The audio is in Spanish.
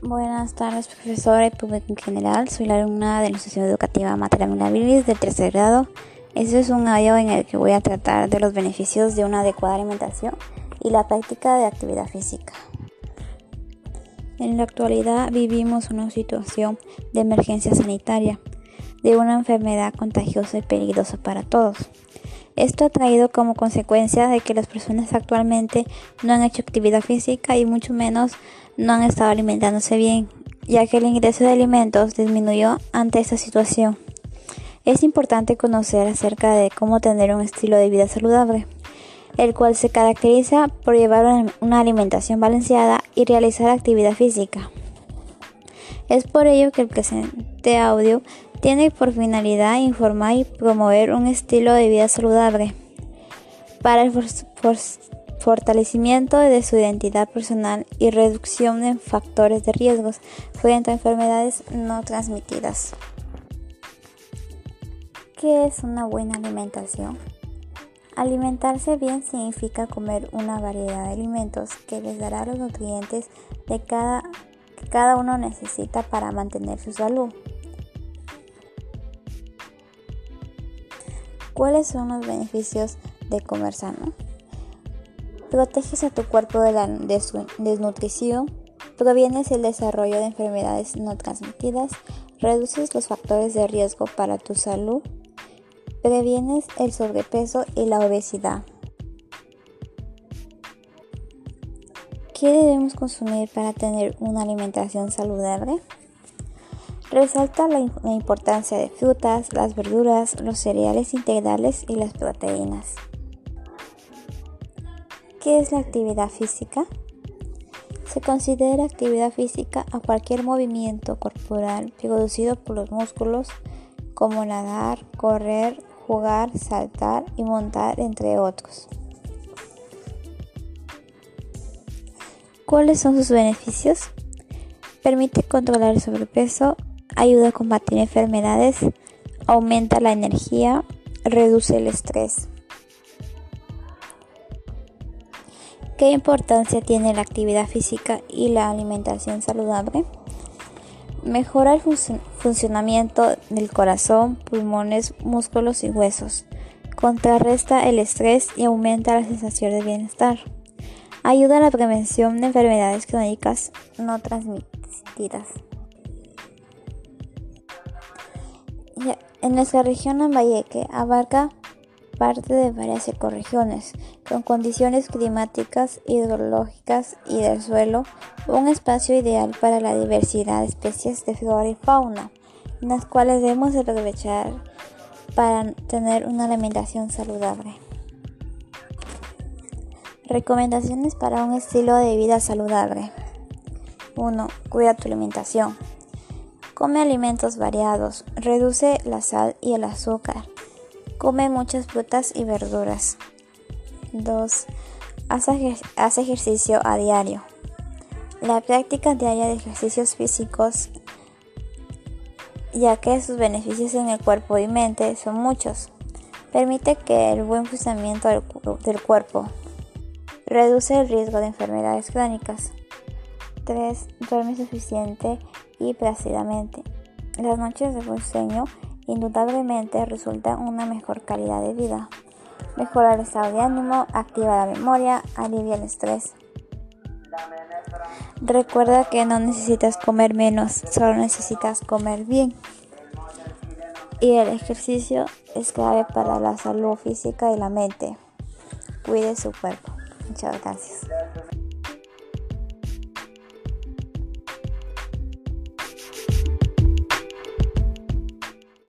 Buenas tardes, profesora y público en general. Soy la alumna de la Institución Educativa Materia Milabilis del tercer grado. Este es un audio en el que voy a tratar de los beneficios de una adecuada alimentación y la práctica de actividad física. En la actualidad vivimos una situación de emergencia sanitaria, de una enfermedad contagiosa y peligrosa para todos. Esto ha traído como consecuencia de que las personas actualmente no han hecho actividad física y mucho menos no han estado alimentándose bien, ya que el ingreso de alimentos disminuyó ante esta situación. Es importante conocer acerca de cómo tener un estilo de vida saludable, el cual se caracteriza por llevar una alimentación balanceada y realizar actividad física. Es por ello que el presente audio tiene por finalidad informar y promover un estilo de vida saludable para el fortalecimiento de su identidad personal y reducción de factores de riesgos frente a enfermedades no transmitidas. ¿Qué es una buena alimentación? Alimentarse bien significa comer una variedad de alimentos que les dará los nutrientes cada, que cada uno necesita para mantener su salud. ¿Cuáles son los beneficios de comer sano? Proteges a tu cuerpo de la desnutrición, provienes el desarrollo de enfermedades no transmitidas, reduces los factores de riesgo para tu salud, previenes el sobrepeso y la obesidad. ¿Qué debemos consumir para tener una alimentación saludable? Resalta la, importancia de frutas, las verduras, los cereales integrales y las proteínas. ¿Qué es la actividad física? Se considera actividad física a cualquier movimiento corporal producido por los músculos como nadar, correr, jugar, saltar y montar, entre otros. ¿Cuáles son sus beneficios? Permite controlar el sobrepeso, ayuda a combatir enfermedades, aumenta la energía, reduce el estrés. ¿Qué importancia tiene la actividad física y la alimentación saludable? Mejora el funcionamiento del corazón, pulmones, músculos y huesos. Contrarresta el estrés y aumenta la sensación de bienestar. Ayuda a la prevención de enfermedades crónicas no transmitidas. En nuestra región Ambayeque abarca parte de varias ecorregiones, con condiciones climáticas, hidrológicas y del suelo, un espacio ideal para la diversidad de especies de flora y fauna, las cuales debemos aprovechar para tener una alimentación saludable. Recomendaciones para un estilo de vida saludable. 1. Cuida tu alimentación. Come alimentos variados, reduce la sal y el azúcar Come muchas frutas y verduras. 2. Haz, ejercicio a diario. La práctica diaria de ejercicios físicos, ya que sus beneficios en el cuerpo y mente son muchos, permite que el buen funcionamiento del, cuerpo reduce el riesgo de enfermedades crónicas. 3. Duerme suficiente y plácidamente. Las noches de buen sueño indudablemente resulta una mejor calidad de vida. Mejora el estado de ánimo, activa la memoria, alivia el estrés. Recuerda que no necesitas comer menos, solo necesitas comer bien. Y el ejercicio es clave para la salud física y la mente. Cuide su cuerpo. Muchas gracias.